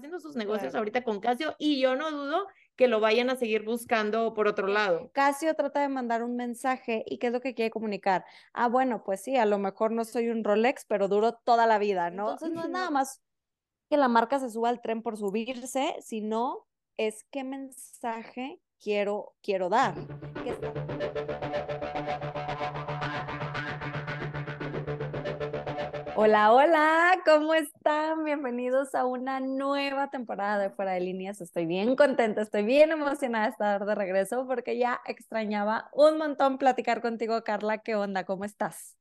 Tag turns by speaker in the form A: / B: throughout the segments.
A: haciendo sus negocios ahorita con Casio y yo no dudo que lo vayan a seguir buscando por otro lado.
B: Casio trata de mandar un mensaje y qué es lo que quiere comunicar. Ah, bueno, pues sí, a lo mejor no soy un Rolex, pero duro toda la vida, ¿no? Entonces no es nada más que la marca se suba al tren por subirse, sino es qué mensaje quiero, quiero dar. Hola, hola, ¿cómo están? Bienvenidos a una nueva temporada de Fuera de Líneas. Estoy bien contenta, estoy bien emocionada de estar de regreso porque ya extrañaba un montón platicar contigo, Carla. ¿Qué onda? ¿Cómo estás?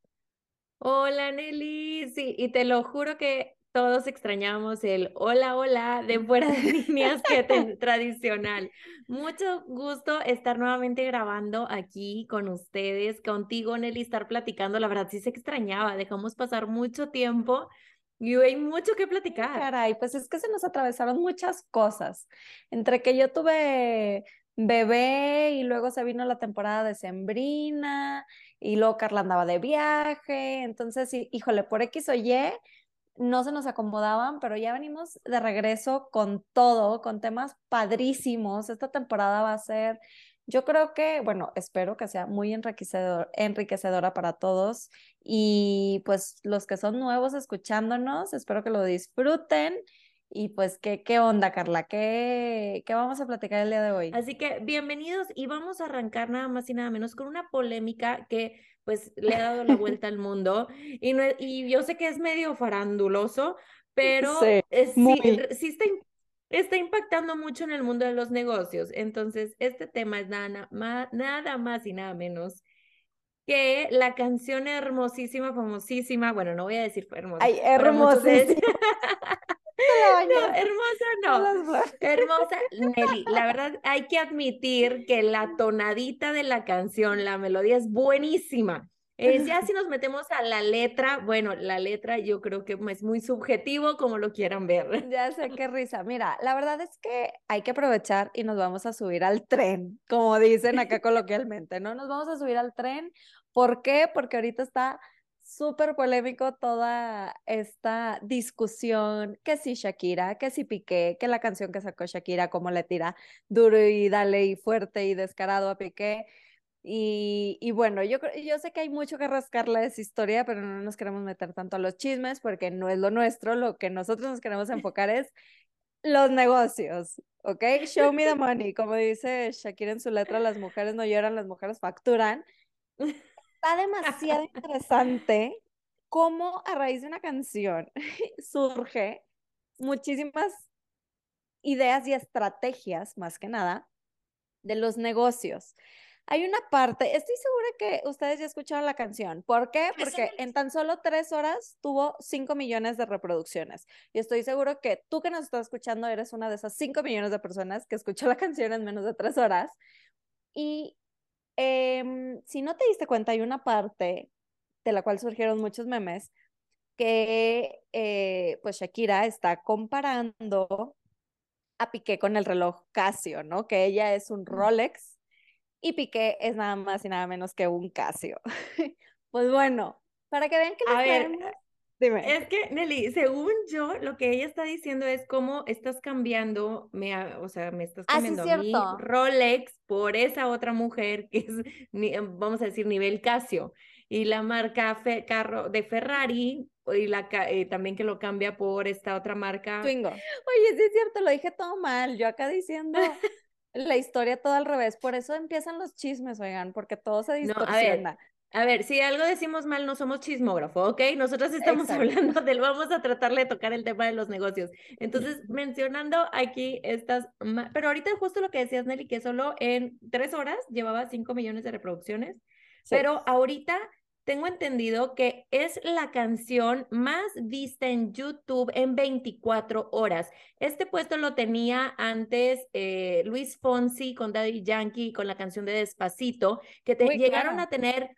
A: Hola, Nelly. Sí, y te lo juro que todos extrañamos el hola, hola de fuera de líneas que tradicional. Mucho gusto estar nuevamente grabando aquí con ustedes, contigo, Nelly, estar platicando. La verdad, sí se extrañaba, dejamos pasar mucho tiempo y hay mucho que platicar.
B: Caray, pues es que se nos atravesaron muchas cosas. Entre que yo tuve bebé y luego se vino la temporada de Sembrina y luego Carla andaba de viaje. Entonces, híjole, por X o Y no se nos acomodaban, pero ya venimos de regreso con todo, con temas padrísimos. Esta temporada va a ser, yo creo que, bueno, espero que sea muy enriquecedor, enriquecedora para todos y pues los que son nuevos escuchándonos, espero que lo disfruten. Y pues, ¿qué, qué onda, Carla? ¿Qué, ¿Qué vamos a platicar el día de hoy?
A: Así que bienvenidos y vamos a arrancar nada más y nada menos con una polémica que pues le ha dado la vuelta al mundo y, no, y yo sé que es medio faranduloso, pero sí, sí, está, está, impactando mucho en el mundo de los negocios. Entonces, este tema es nada, nada más y nada menos que la canción hermosísima, famosísima, bueno, no voy a decir hermosa.
B: Ay, hermosísima.
A: No, hermosa no. Hermosa, Nelly. La verdad, hay que admitir que la tonadita de la canción, la melodía es buenísima. Eh, ya si nos metemos a la letra, bueno, la letra yo creo que es muy subjetivo como lo quieran ver.
B: Ya sé qué risa. Mira, la verdad es que hay que aprovechar y nos vamos a subir al tren, como dicen acá coloquialmente, ¿no? Nos vamos a subir al tren. ¿Por qué? Porque ahorita está súper polémico toda esta discusión, que si Shakira, que si Piqué, que la canción que sacó Shakira, como le tira duro y dale y fuerte y descarado a Piqué. Y, y, bueno, yo, yo sé que hay mucho que rascarle de esa historia, pero no nos queremos meter tanto a los chismes porque no es lo nuestro, lo que nosotros nos queremos enfocar es los negocios, ¿ok? Show me the money, como dice Shakira en su letra, las mujeres no lloran, las mujeres facturan está demasiado interesante cómo a raíz de una canción surge muchísimas ideas y estrategias, más que nada, de los negocios. Hay una parte, estoy segura que ustedes ya escucharon la canción. ¿Por qué? Porque en tan solo tres horas tuvo cinco millones de reproducciones. Y estoy seguro que tú que nos estás escuchando eres una de esas cinco millones de personas que escuchó la canción en menos de tres horas. Y Em, si no te diste cuenta, hay una parte de la cual surgieron muchos memes que eh, pues Shakira está comparando a Piqué con el reloj Casio, ¿no? Que ella es un Rolex y Piqué es nada más y nada menos que un Casio. pues bueno, para que vean que
A: a ver, Dime. Es que, Nelly, según yo, lo que ella está diciendo es cómo estás cambiando, me, o sea, me estás ah, cambiando a mí Rolex por esa otra mujer que es, em, vamos a decir, nivel Casio. Y la marca carro de Ferrari, y la, eh, también que lo cambia por esta otra marca.
B: Twingo. Oye, sí es cierto, lo dije todo mal. Yo acá diciendo la historia todo al revés. Por eso empiezan los chismes, oigan, porque todo se distorsiona.
A: A ver, si algo decimos mal, no somos chismógrafo, ¿ok? Nosotros estamos hablando del, vamos a tratarle de tocar el tema de los negocios. Entonces, mencionando aquí estas, pero ahorita justo lo que decías, Nelly, que solo en tres horas llevaba cinco millones de reproducciones, pero ahorita tengo entendido que es la canción más vista en YouTube en 24 horas. Este puesto lo tenía antes eh, Luis Fonsi con Daddy Yankee con la canción de Despacito, que te, llegaron a tener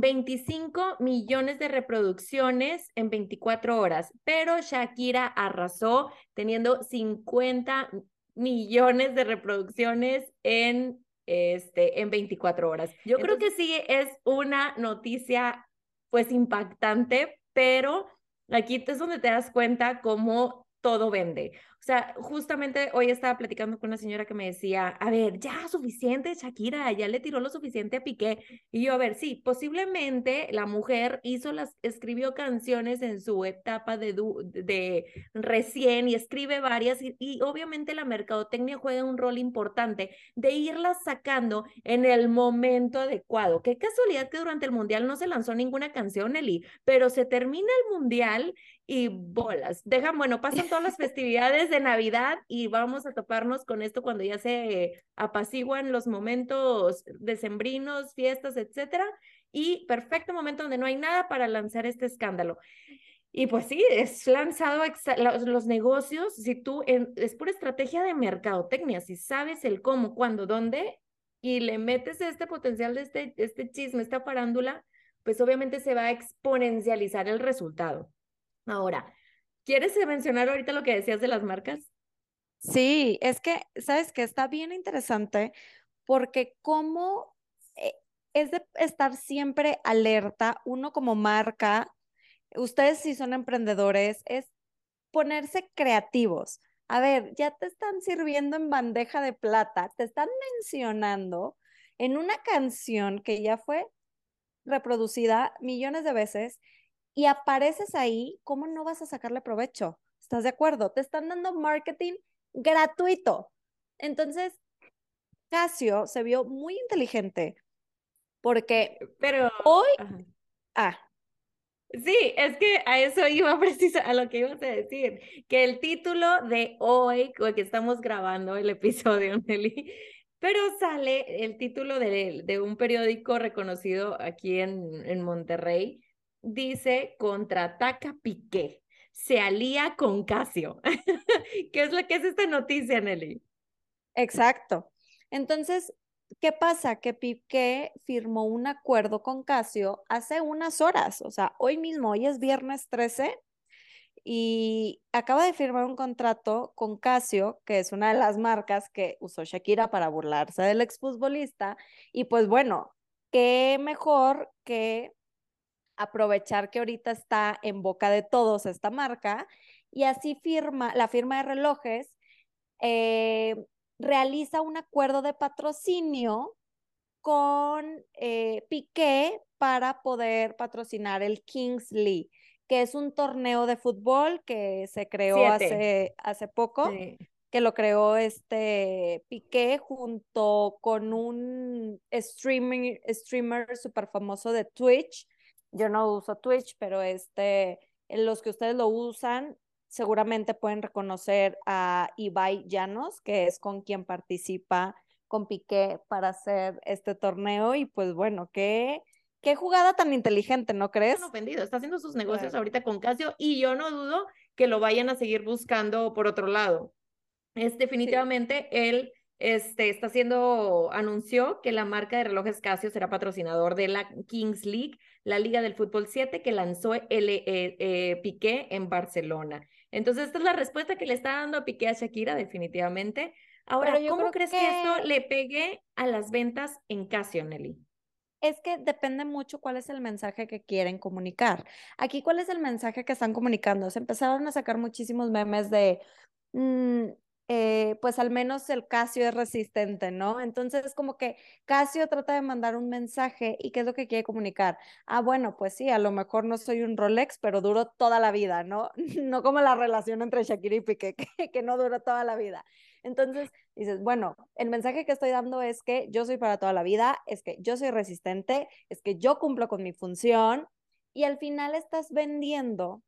A: 25 millones de reproducciones en 24 horas, pero Shakira arrasó teniendo 50 millones de reproducciones en este en 24 horas. Yo creo que sí es una noticia pues impactante, pero aquí es donde te das cuenta cómo todo vende. O sea, justamente hoy estaba platicando con una señora que me decía, a ver, ya suficiente, Shakira, ya le tiró lo suficiente a Piqué. Y yo, a ver, sí, posiblemente la mujer hizo las, escribió canciones en su etapa de, de recién y escribe varias y, y obviamente la mercadotecnia juega un rol importante de irlas sacando en el momento adecuado. Qué casualidad que durante el Mundial no se lanzó ninguna canción, Eli, pero se termina el Mundial y bolas. Dejan, bueno, pasan todas las festividades Navidad y vamos a toparnos con esto cuando ya se apaciguan los momentos decembrinos, fiestas, etcétera. Y perfecto momento donde no hay nada para lanzar este escándalo. Y pues sí, es lanzado los, negocios, si tú, es pura estrategia de mercadotecnia, si sabes el cómo, cuándo, dónde, y le metes este potencial de este, este chisme, esta farándula, pues obviamente se va a exponencializar el resultado. Ahora, ¿quieres mencionar ahorita lo que decías de las marcas?
B: Sí, es que, ¿sabes que Está bien interesante porque cómo eh, es de estar siempre alerta, uno como marca, ustedes si son emprendedores, es ponerse creativos. A ver, ya te están sirviendo en bandeja de plata, te están mencionando en una canción que ya fue reproducida millones de veces y apareces ahí, ¿cómo no vas a sacarle provecho? ¿Estás de acuerdo? Te están dando marketing gratuito. Entonces, Casio se vio muy inteligente porque
A: pero
B: hoy ah
A: Sí, es que a eso iba preciso, a lo que ibas a decir, que el título de hoy, que estamos grabando el episodio, Nelly, pero sale el título de, de un periódico reconocido aquí en, en Monterrey, dice contraataca Piqué, se alía con Casio. ¿Qué es lo que es esta noticia, Nelly?
B: Exacto. Entonces, ¿qué pasa? Que Piqué firmó un acuerdo con Casio hace unas horas, o sea, hoy mismo, hoy es viernes 13, y acaba de firmar un contrato con Casio, que es una de las marcas que usó Shakira para burlarse del exfutbolista, y pues bueno, qué mejor que aprovechar que ahorita está en boca de todos esta marca y así firma, la firma de relojes eh, realiza un acuerdo de patrocinio con eh, Piqué para poder patrocinar el Kings League, que es un torneo de fútbol que se creó hace, hace poco. que lo creó este Piqué junto con un streaming, streamer súper famoso de Twitch yo no uso Twitch, pero este, los que ustedes lo usan seguramente pueden reconocer a Ibai Llanos, que es con quien participa con Piqué para hacer este torneo y pues bueno, qué, qué jugada tan inteligente, ¿no crees?
A: No ofendido, está haciendo sus negocios ahorita con Casio y yo no dudo que lo vayan a seguir buscando por otro lado. Es definitivamente él este, está haciendo, anunció que la marca de relojes Casio será patrocinador de la Kings League, la Liga del Fútbol 7 que lanzó el eh, eh, Piqué en Barcelona. Entonces, esta es la respuesta que le está dando a Piqué a Shakira, definitivamente. Ahora, ¿cómo crees que... esto le pegue a las ventas en Casio, Nelly?
B: es que depende mucho cuál es el mensaje que quieren comunicar. Aquí, ¿cuál es el mensaje que están comunicando? Se empezaron a sacar muchísimos memes de, mm, eh, pues al menos el Casio es resistente, ¿no? Entonces, como que Casio trata de mandar un mensaje y qué es lo que quiere comunicar. Ah, bueno, pues sí, a lo mejor no soy un Rolex, pero duro toda la vida, ¿no? No como la relación entre Shakira y Piqué, que, no duró toda la vida. Entonces, dices, bueno, el mensaje que estoy dando es que yo soy para toda la vida, es que yo soy resistente, es que yo cumplo con mi función y al final estás vendiendo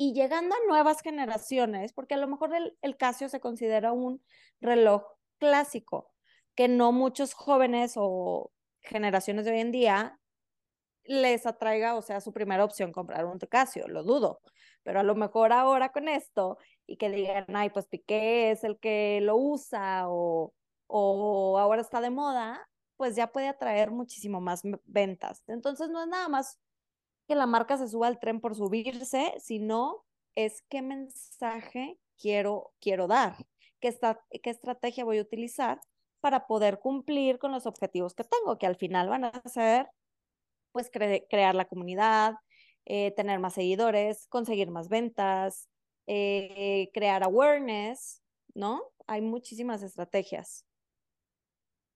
B: y llegando a nuevas generaciones, porque a lo mejor el, Casio se considera un reloj clásico, que no muchos jóvenes o generaciones de hoy en día les atraiga o sea su primera opción comprar un Casio, lo dudo, pero a lo mejor ahora con esto y que digan, ay, pues Piqué es el que lo usa o, o ahora está de moda, pues ya puede atraer muchísimo más ventas. Entonces no es nada más que la marca se suba al tren por subirse, sino es qué mensaje quiero, quiero dar, qué, qué estrategia voy a utilizar para poder cumplir con los objetivos que tengo, que al final van a ser, pues, crear la comunidad, eh, tener más seguidores, conseguir más ventas, eh, crear awareness, ¿no? Hay muchísimas estrategias.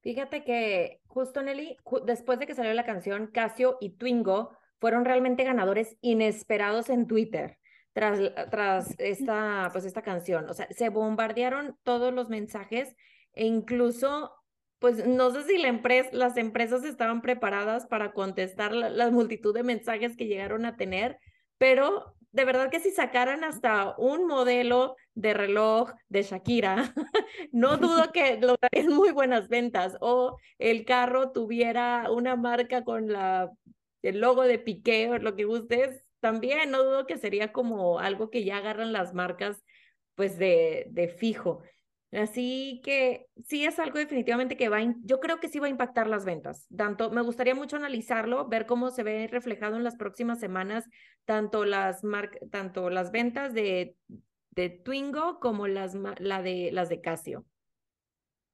A: Fíjate que justo Nelly, después de que salió la canción, Casio y Twingo fueron realmente ganadores inesperados en Twitter tras, tras esta, pues esta canción. O sea, se bombardearon todos los mensajes e incluso, pues no sé si la empresa, las empresas estaban preparadas para contestar la multitud de mensajes que llegaron a tener, pero de verdad que si sacaran hasta un modelo de reloj de Shakira, no dudo que lograrían muy buenas ventas o el carro tuviera una marca con la el logo de Piqué o lo que gustes, también no dudo que sería como algo que ya agarran las marcas pues de, de fijo. Así que sí es algo definitivamente que va, yo creo que sí va a impactar las ventas. Tanto me gustaría mucho analizarlo, ver cómo se ve reflejado en las próximas semanas tanto las tanto las ventas de, de Twingo como las la de las de Casio.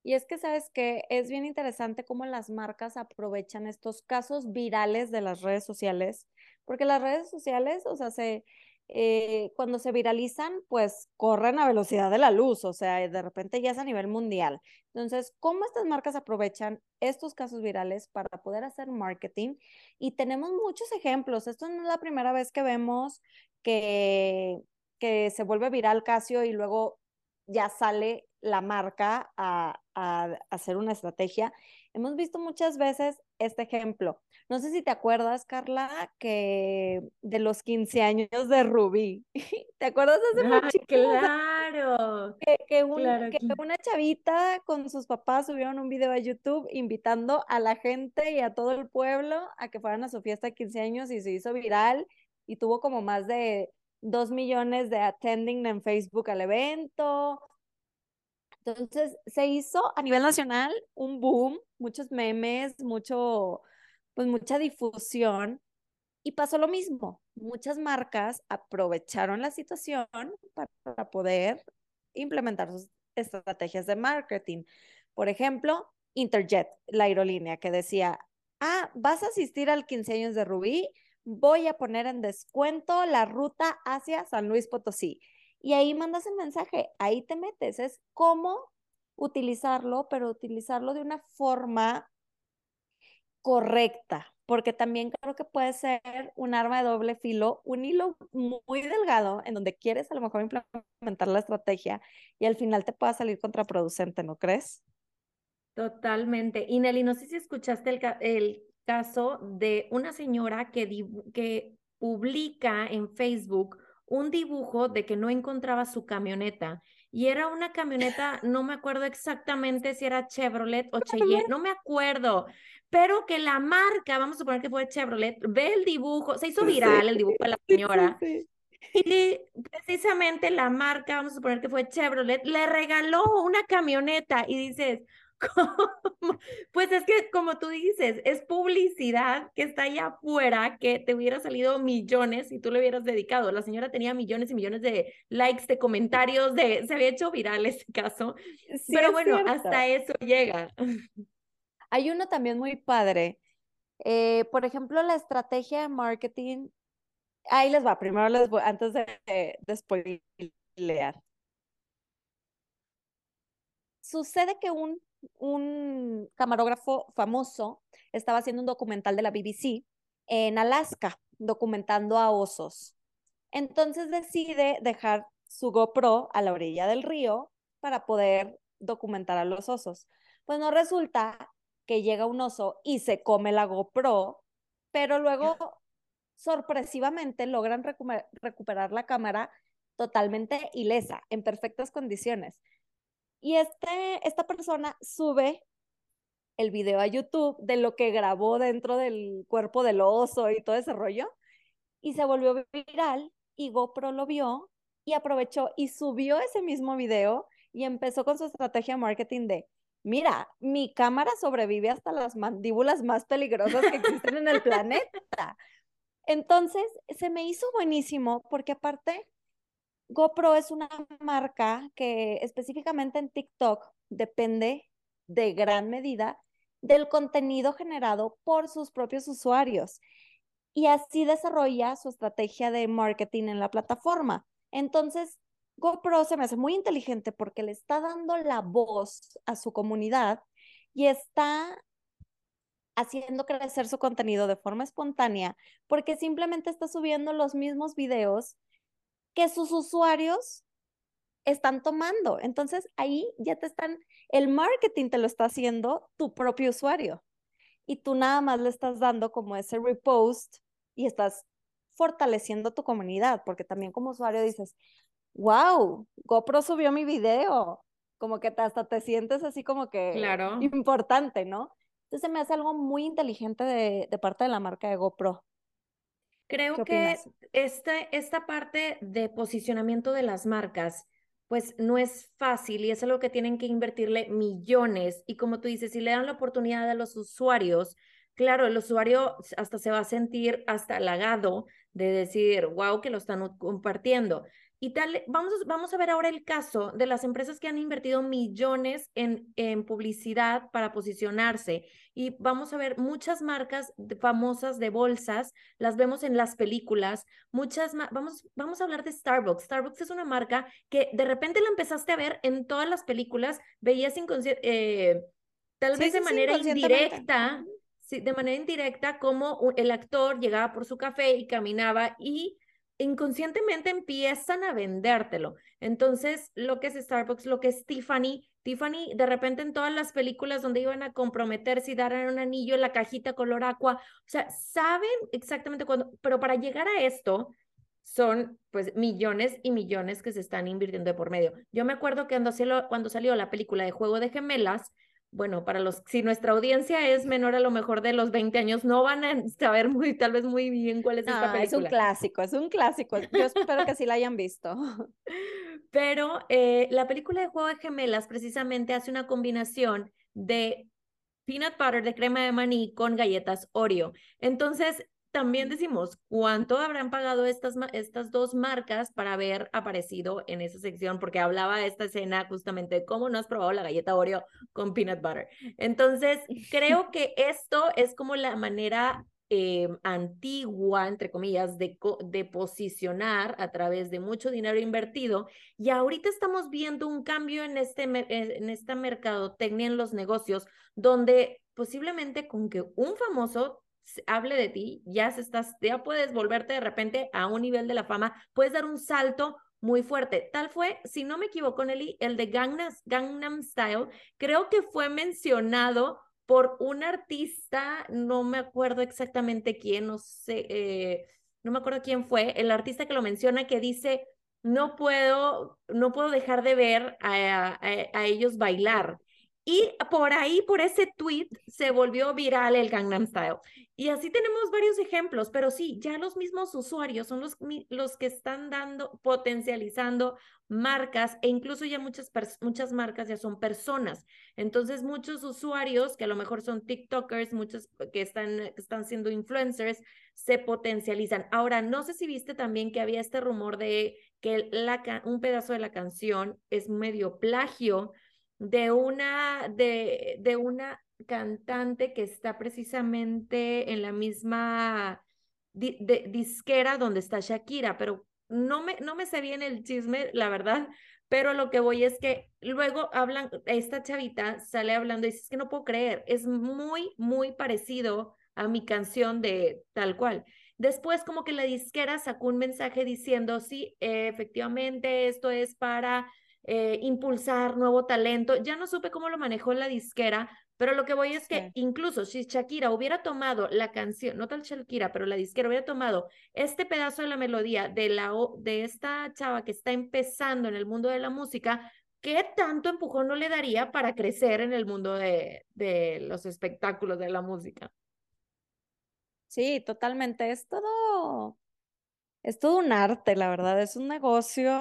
B: Y es que sabes que es bien interesante cómo las marcas aprovechan estos casos virales de las redes sociales, porque las redes sociales, o sea, se eh, cuando se viralizan, pues corren a velocidad de la luz, o sea, de repente ya es a nivel mundial. Entonces, ¿cómo estas marcas aprovechan estos casos virales para poder hacer marketing? Y tenemos muchos ejemplos. Esto no es la primera vez que vemos que, que se vuelve viral Casio y luego ya sale la marca a, a hacer una estrategia. Hemos visto muchas veces este ejemplo. No sé si te acuerdas, Carla, que de los 15 años de Rubí. ¿Te acuerdas de ese
A: ah, Claro.
B: Que, que, una chavita con sus papás subieron un video a YouTube invitando a la gente y a todo el pueblo a que fueran a su fiesta de 15 años y se hizo viral y tuvo como más de 2 millones de attending en Facebook al evento. Entonces se hizo a nivel nacional un boom, muchos memes, mucho, pues mucha difusión. Y pasó lo mismo. Muchas marcas aprovecharon la situación para poder implementar sus estrategias de marketing. Por ejemplo, Interjet, la aerolínea, que decía, ah, vas a asistir al 15 años de Rubí, voy a poner en descuento la ruta hacia San Luis Potosí y ahí mandas el mensaje, ahí te metes, es cómo utilizarlo, pero utilizarlo de una forma correcta, porque también creo que puede ser un arma de doble filo, un hilo muy delgado en donde quieres a lo mejor implementar la estrategia y al final te pueda salir contraproducente, ¿no crees?
A: Totalmente. Y Nelly, no sé si escuchaste el, el caso de una señora que, que publica en Facebook un dibujo de que no encontraba su camioneta y era una camioneta, no me acuerdo exactamente si era Chevrolet o Cheyenne, no me acuerdo, pero que la marca, vamos a suponer que fue Chevrolet, ve el dibujo, se hizo viral el dibujo de la señora. y precisamente la marca, vamos a suponer que fue Chevrolet, le regaló una camioneta y dices, Pues es que, como tú dices, es publicidad que está allá afuera, que te hubiera salido millones si tú le hubieras dedicado. La señora tenía millones y millones de likes, de comentarios, de se había hecho viral ese caso. Pero bueno, hasta eso llega.
B: Hay uno también muy padre. Eh, por ejemplo, la estrategia de marketing. Ahí les va, primero les voy, antes de, de leer. Sucede que un un camarógrafo famoso estaba haciendo un documental de la BBC en Alaska, documentando a osos. Entonces decide dejar su GoPro a la orilla del río para poder documentar a los osos. Pues no resulta que llega un oso y se come la GoPro, pero luego sorpresivamente logran recuperar la cámara totalmente ilesa, en perfectas condiciones. Y este, esta persona sube el video a YouTube de lo que grabó dentro del cuerpo del oso y todo ese rollo. Y se volvió viral y GoPro lo vio y aprovechó y subió ese mismo video y empezó con su estrategia de marketing de, mira, mi cámara sobrevive hasta las mandíbulas más peligrosas que existen en el planeta. Entonces, se me hizo buenísimo porque aparte GoPro es una marca que específicamente en TikTok depende de gran medida del contenido generado por sus propios usuarios y así desarrolla su estrategia de marketing en la plataforma. Entonces, GoPro se me hace muy inteligente porque le está dando la voz a su comunidad y está haciendo crecer su contenido de forma espontánea porque simplemente está subiendo los mismos videos que sus usuarios están tomando. Entonces ahí ya te están, el marketing te lo está haciendo tu propio usuario y tú nada más le estás dando como ese repost y estás fortaleciendo tu comunidad porque también como usuario dices, wow, GoPro subió mi video, como que hasta te sientes así como que
A: claro.
B: importante, ¿no? Entonces me hace algo muy inteligente de, de parte de la marca de GoPro.
A: Creo que esta, esta parte de posicionamiento de las marcas, pues no es fácil y es algo que tienen que invertirle millones. Y como tú dices, si le dan la oportunidad a los usuarios, claro, el usuario hasta se va a sentir hasta halagado de decir, wow, que lo están compartiendo. Y tal, vamos, vamos a ver ahora el caso de las empresas que han invertido millones en, en publicidad para posicionarse. Y vamos a ver muchas marcas famosas de bolsas, las vemos en las películas, muchas, vamos, vamos a hablar de Starbucks. Starbucks es una marca que de repente la empezaste a ver en todas las películas, veías eh, tal vez de manera indirecta, sí, de manera indirecta, como el actor llegaba por su café y caminaba y inconscientemente empiezan a vendértelo. Entonces, lo que es Starbucks, lo que es Tiffany, Tiffany, de repente en todas las películas donde iban a comprometerse y dar un anillo en la cajita color aqua, o sea, saben exactamente cuándo, pero para llegar a esto son pues millones y millones que se están invirtiendo de por medio. Yo me acuerdo que cuando cuando salió la película de Juego de Gemelas, bueno, para los, si nuestra audiencia es menor a lo mejor de los 20 años, no van a saber muy, tal vez muy bien cuál es esta película.
B: Es un clásico, es un clásico. Yo espero que sí la hayan visto.
A: Pero eh, la película de Juego de Gemelas precisamente hace una combinación de peanut butter, de crema de maní con galletas Oreo. Entonces, también decimos, ¿cuánto habrán pagado estas, estas dos marcas para haber aparecido en esa sección? Porque hablaba esta escena justamente de cómo no has probado la galleta Oreo con peanut butter. Entonces, creo que esto es como la manera eh, antigua, entre comillas, de, de posicionar a través de mucho dinero invertido. Y ahorita estamos viendo un cambio en, este, en esta mercadotecnia en los negocios, donde posiblemente con que un famoso hable de ti, ya, se estás, ya puedes volverte de repente a un nivel de la fama, puedes dar un salto muy fuerte. Tal fue, si no me equivoco, Nelly, el de Gangnam, Gangnam Style, creo que fue mencionado por un artista, no me acuerdo exactamente quién, no sé, eh, no me acuerdo quién fue, el artista que lo menciona que dice, no puedo, no puedo dejar de ver a, a ellos bailar. Y por ahí, por ese tweet, se volvió viral el Gangnam Style. Y así tenemos varios ejemplos, pero sí, ya los mismos usuarios son los, los que están dando, potencializando marcas e incluso ya muchas, muchas marcas ya son personas. Entonces, muchos usuarios que a lo mejor son TikTokers, muchos que están, están siendo influencers, se potencializan. Ahora, no sé si viste también que había este rumor de que la, un pedazo de la canción es medio plagio de una, de, de una cantante que está precisamente en la misma disquera donde está Shakira, pero no me, no me sé bien el chisme, la verdad, pero lo que voy es que luego hablan, esta chavita sale hablando y dice, es que no puedo creer, es muy, muy parecido a mi canción de tal cual. Después como que la disquera sacó un mensaje diciendo, sí, efectivamente, esto es para eh, impulsar nuevo talento. Ya no supe cómo lo manejó la disquera, pero lo que voy es que incluso si Shakira hubiera tomado la canción, no tal Shakira, pero la disquera hubiera tomado este pedazo de la melodía de, la, de esta chava que está empezando en el mundo de la música, ¿qué tanto empujón no le daría para crecer en el mundo de, de los espectáculos de la música?
B: Sí, totalmente. Es todo es todo un arte, la verdad, es un negocio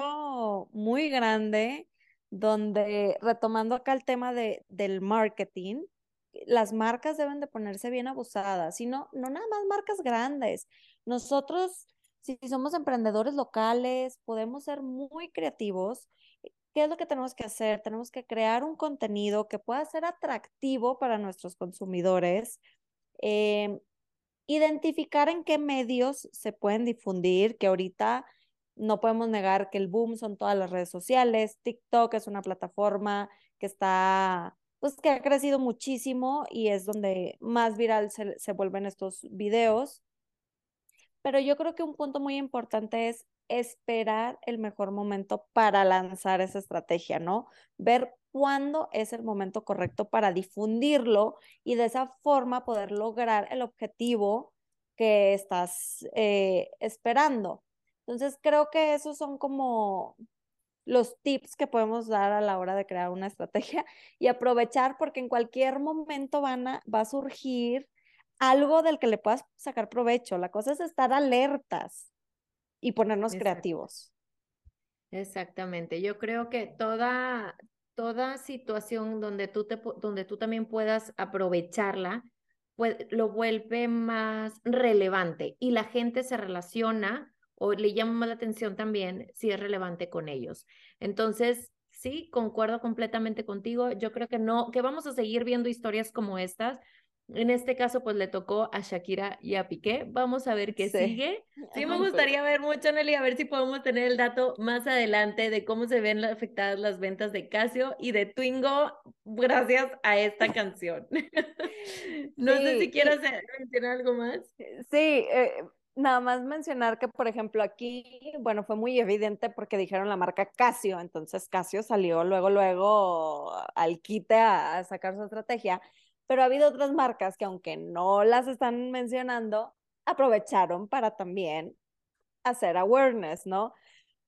B: muy grande donde, retomando acá el tema de, del marketing, las marcas deben de ponerse bien abusadas, y no, no nada más marcas grandes. Nosotros, si somos emprendedores locales, podemos ser muy creativos. ¿Qué es lo que tenemos que hacer? Tenemos que crear un contenido que pueda ser atractivo para nuestros consumidores. Eh, identificar en qué medios se pueden difundir, que ahorita no podemos negar que el boom son todas las redes sociales. TikTok es una plataforma que está, pues que ha crecido muchísimo y es donde más viral se, se vuelven estos videos. Pero yo creo que un punto muy importante es esperar el mejor momento para lanzar esa estrategia, ¿no? Ver cuándo es el momento correcto para difundirlo y de esa forma poder lograr el objetivo que estás eh, esperando. Entonces, creo que esos son como los tips que podemos dar a la hora de crear una estrategia y aprovechar porque en cualquier momento van a, va a surgir algo del que le puedas sacar provecho. La cosa es estar alertas y ponernos creativos.
A: Exactamente. Yo creo que toda, toda situación donde tú, te, donde tú también puedas aprovecharla, pues lo vuelve más relevante y la gente se relaciona o le llama más la atención también si es relevante con ellos. Entonces, sí, concuerdo completamente contigo. Yo creo que no, que vamos a seguir viendo historias como estas. En este caso, pues le tocó a Shakira y a Piqué. Vamos a ver qué sigue. Sí, me gustaría ver mucho, Nelly, a ver si podemos tener el dato más adelante de cómo se ven afectadas las ventas de Casio y de Twingo gracias a esta canción. no sé si quieras mencionar algo más.
B: Sí, eh, Nada más mencionar que, por ejemplo, aquí, bueno, fue muy evidente porque dijeron la marca Casio, entonces Casio salió luego, luego al quite a, sacar su estrategia, pero ha habido otras marcas que aunque no las están mencionando, aprovecharon para también hacer awareness, ¿no?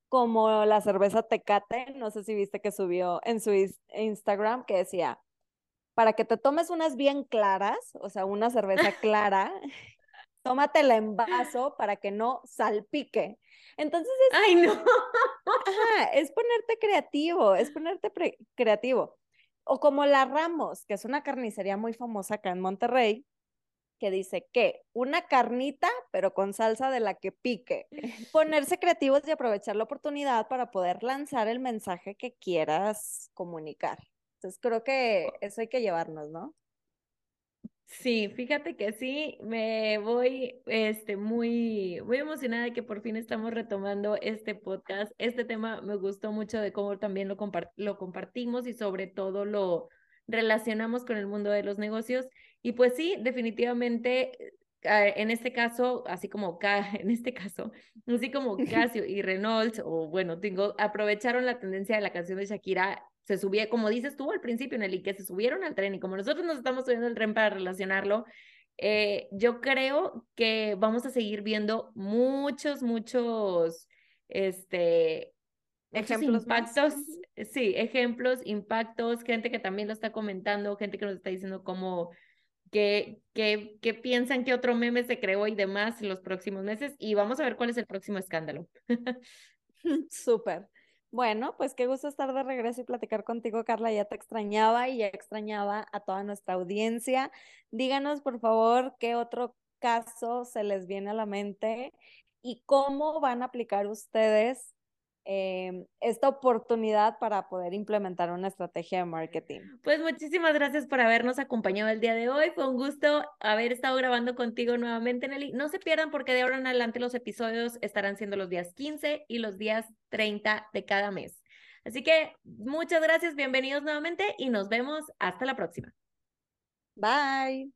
B: Como la cerveza Tecate, no sé si viste que subió en su Instagram que decía, para que te tomes unas bien claras, o sea, una cerveza clara, tómatela en vaso para que no salpique. Entonces es...
A: ¡Ay, no!
B: Ajá, es ponerte creativo, es ponerte creativo. O como La Ramos, que es una carnicería muy famosa acá en Monterrey, que dice que una carnita, pero con salsa de la que pique. Ponerse creativos y aprovechar la oportunidad para poder lanzar el mensaje que quieras comunicar. Entonces creo que eso hay que llevarnos, ¿no?
A: Sí, fíjate que sí, me voy este, muy, muy emocionada de que por fin estamos retomando este podcast. Este tema me gustó mucho de cómo también lo, lo compartimos y sobre todo lo relacionamos con el mundo de los negocios. Y pues sí, definitivamente eh, en este caso, así como en este caso, así como Casio y Renault, o bueno, tengo, aprovecharon la tendencia de la canción de Shakira se subía, como dices tú al principio, Nelly, que se subieron al tren y como nosotros nos estamos subiendo al tren para relacionarlo, eh, yo creo que vamos a seguir viendo muchos, muchos, este, ejemplos, impactos, sí, ejemplos, impactos, gente que también lo está comentando, gente que nos está diciendo cómo, que, que, que piensan que otro meme se creó y demás en los próximos meses y vamos a ver cuál es el próximo escándalo.
B: Súper. Bueno, pues qué gusto estar de regreso y platicar contigo, Carla. Ya te extrañaba y ya extrañaba a toda nuestra audiencia. Díganos, por favor, qué otro caso se les viene a la mente y cómo van a aplicar ustedes Em, esta oportunidad para poder implementar una estrategia de marketing.
A: Pues muchísimas gracias por habernos acompañado el día de hoy. Fue un gusto haber estado grabando contigo nuevamente, Nelly. No se pierdan porque de ahora en adelante los episodios estarán siendo los días 15 y los días 30 de cada mes. Así que muchas gracias, bienvenidos nuevamente y nos vemos hasta la próxima.
B: Bye.